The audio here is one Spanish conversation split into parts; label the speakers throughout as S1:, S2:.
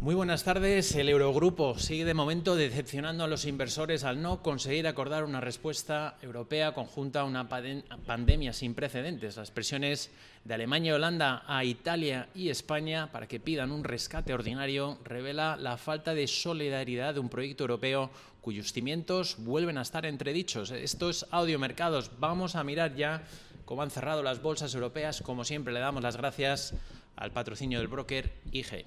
S1: Muy buenas tardes. El Eurogrupo sigue de momento decepcionando a los inversores al no conseguir acordar una respuesta europea conjunta a una pandemia sin precedentes. Las presiones de Alemania y Holanda a Italia y España para que pidan un rescate ordinario revela la falta de solidaridad de un proyecto europeo cuyos cimientos vuelven a estar entredichos. Esto es Audio Mercados. Vamos a mirar ya cómo han cerrado las bolsas europeas. Como siempre, le damos las gracias al patrocinio del broker IG.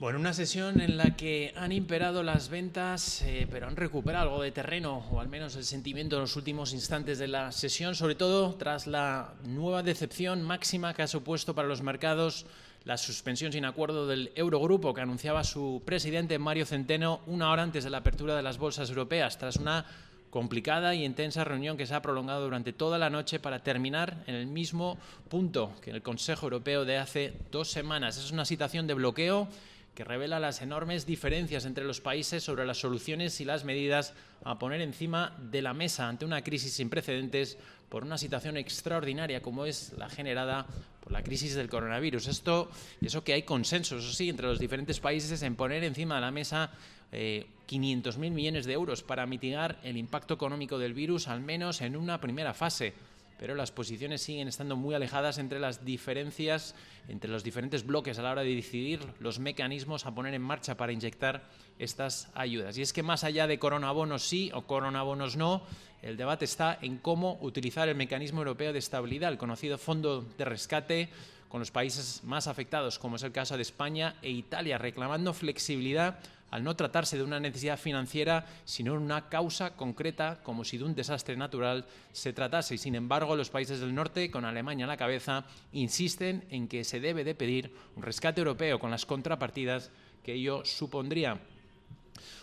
S1: Bueno, una sesión en la que han imperado las ventas, eh, pero han recuperado algo de terreno, o al menos el sentimiento en los últimos instantes de la sesión, sobre todo tras la nueva decepción máxima que ha supuesto para los mercados la suspensión sin acuerdo del Eurogrupo que anunciaba su presidente Mario Centeno una hora antes de la apertura de las bolsas europeas, tras una complicada y intensa reunión que se ha prolongado durante toda la noche para terminar en el mismo punto que el Consejo Europeo de hace dos semanas. Es una situación de bloqueo que revela las enormes diferencias entre los países sobre las soluciones y las medidas a poner encima de la mesa ante una crisis sin precedentes por una situación extraordinaria como es la generada por la crisis del coronavirus. Esto, eso que hay consenso, eso sí, entre los diferentes países en poner encima de la mesa eh, 500.000 millones de euros para mitigar el impacto económico del virus, al menos en una primera fase pero las posiciones siguen estando muy alejadas entre las diferencias, entre los diferentes bloques a la hora de decidir los mecanismos a poner en marcha para inyectar estas ayudas. Y es que más allá de coronabonos sí o coronabonos no, el debate está en cómo utilizar el mecanismo europeo de estabilidad, el conocido fondo de rescate, con los países más afectados, como es el caso de España e Italia, reclamando flexibilidad al no tratarse de una necesidad financiera, sino una causa concreta, como si de un desastre natural se tratase. Y sin embargo, los países del norte, con Alemania a la cabeza, insisten en que se debe de pedir un rescate europeo con las contrapartidas que ello supondría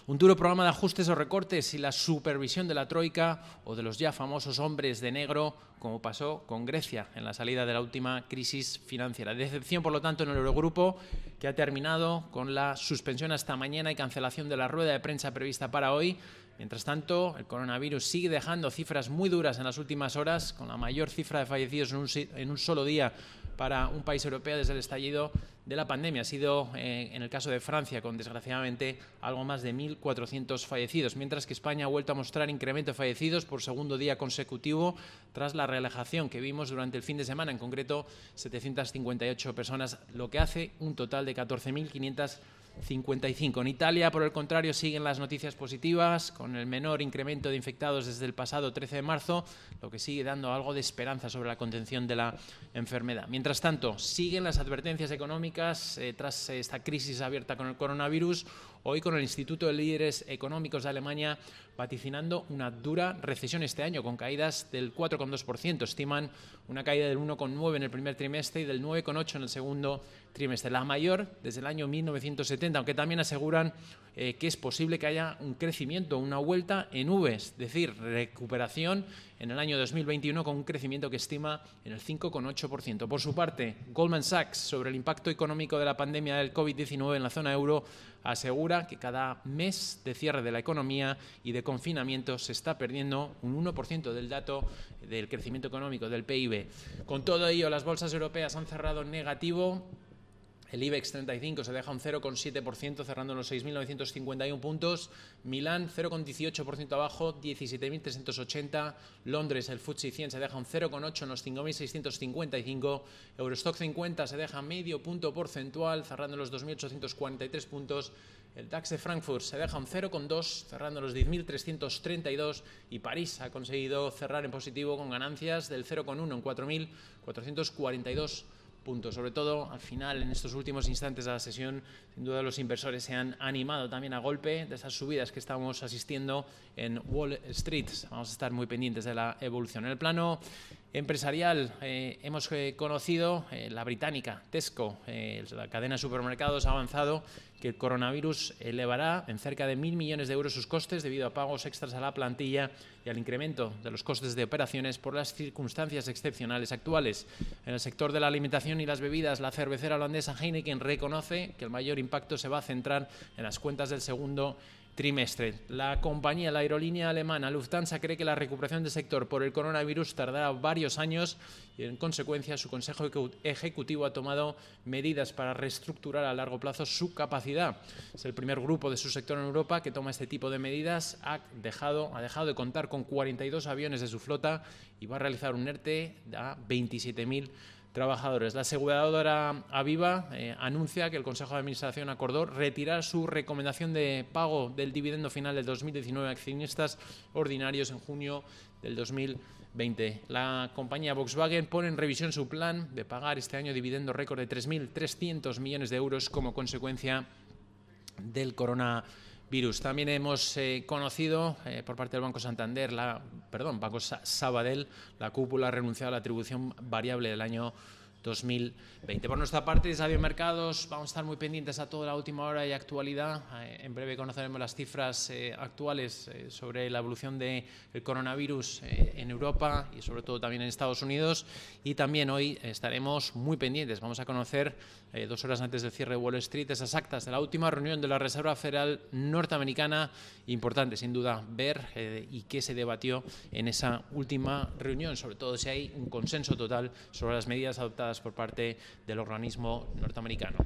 S1: un duro programa de ajustes o recortes y la supervisión de la Troika o de los ya famosos hombres de negro, como pasó con Grecia en la salida de la última crisis financiera. Decepción, por lo tanto, en el Eurogrupo, que ha terminado con la suspensión hasta mañana y cancelación de la rueda de prensa prevista para hoy. Mientras tanto, el coronavirus sigue dejando cifras muy duras en las últimas horas, con la mayor cifra de fallecidos en un, en un solo día para un país europeo desde el estallido de la pandemia. Ha sido, eh, en el caso de Francia, con desgraciadamente algo más de 1.400 fallecidos, mientras que España ha vuelto a mostrar incremento de fallecidos por segundo día consecutivo tras la relajación que vimos durante el fin de semana, en concreto 758 personas, lo que hace un total de 14.500 55. En Italia, por el contrario, siguen las noticias positivas, con el menor incremento de infectados desde el pasado 13 de marzo, lo que sigue dando algo de esperanza sobre la contención de la enfermedad. Mientras tanto, siguen las advertencias económicas eh, tras esta crisis abierta con el coronavirus, hoy con el Instituto de Líderes Económicos de Alemania vaticinando una dura recesión este año, con caídas del 4,2%. Estiman una caída del 1,9% en el primer trimestre y del 9,8% en el segundo trimestre, la mayor desde el año 1970, aunque también aseguran eh, que es posible que haya un crecimiento, una vuelta en V, es decir, recuperación en el año 2021 con un crecimiento que estima en el 5,8%. Por su parte, Goldman Sachs, sobre el impacto económico de la pandemia del COVID-19 en la zona euro, asegura que cada mes de cierre de la economía y de confinamiento se está perdiendo un 1% del dato del crecimiento económico del PIB. Con todo ello, las bolsas europeas han cerrado negativo el IBEX 35 se deja un 0,7% cerrando en los 6.951 puntos. Milán 0,18% abajo, 17.380. Londres, el FTSE 100 se deja un 0,8 en los 5.655. Eurostock 50 se deja medio punto porcentual cerrando en los 2.843 puntos. El DAX de Frankfurt se deja un 0,2 cerrando en los 10.332 y París ha conseguido cerrar en positivo con ganancias del 0,1 en 4.442 sobre todo, al final, en estos últimos instantes de la sesión, sin duda los inversores se han animado también a golpe de esas subidas que estamos asistiendo en Wall Street. Vamos a estar muy pendientes de la evolución. En el plano empresarial. Eh, hemos eh, conocido eh, la británica Tesco, la cadena de supermercados ha avanzado que el coronavirus elevará en cerca de mil millones de euros sus costes debido a pagos extras a la plantilla y al incremento de los costes de operaciones por las circunstancias excepcionales actuales. En el sector de la alimentación y las bebidas, la cervecera holandesa Heineken reconoce que el mayor impacto se va a centrar en las cuentas del segundo trimestre. La compañía, la aerolínea alemana Lufthansa, cree que la recuperación del sector por el coronavirus tardará varios años y, en consecuencia, su Consejo Ejecutivo ha tomado medidas para reestructurar a largo plazo su capacidad. Es el primer grupo de su sector en Europa que toma este tipo de medidas. Ha dejado, ha dejado de contar con 42 aviones de su flota y va a realizar un ERTE a 27.000 trabajadores. La aseguradora Aviva eh, anuncia que el Consejo de Administración acordó retirar su recomendación de pago del dividendo final del 2019 a accionistas ordinarios en junio del 2020. La compañía Volkswagen pone en revisión su plan de pagar este año dividendo récord de 3.300 millones de euros como consecuencia del coronavirus. También hemos eh, conocido eh, por parte del Banco Santander, la, perdón, Banco Sabadell, la cúpula ha renunciado a la atribución variable del año 2020. Por nuestra parte, desde Mercados, vamos a estar muy pendientes a toda la última hora y actualidad. Eh, en breve conoceremos las cifras eh, actuales eh, sobre la evolución del coronavirus en Europa y sobre todo también en Estados Unidos. Y también hoy estaremos muy pendientes. Vamos a conocer, dos horas antes del cierre de Wall Street, esas actas de la última reunión de la Reserva Federal norteamericana. Importante, sin duda, ver y qué se debatió en esa última reunión, sobre todo si hay un consenso total sobre las medidas adoptadas por parte del organismo norteamericano.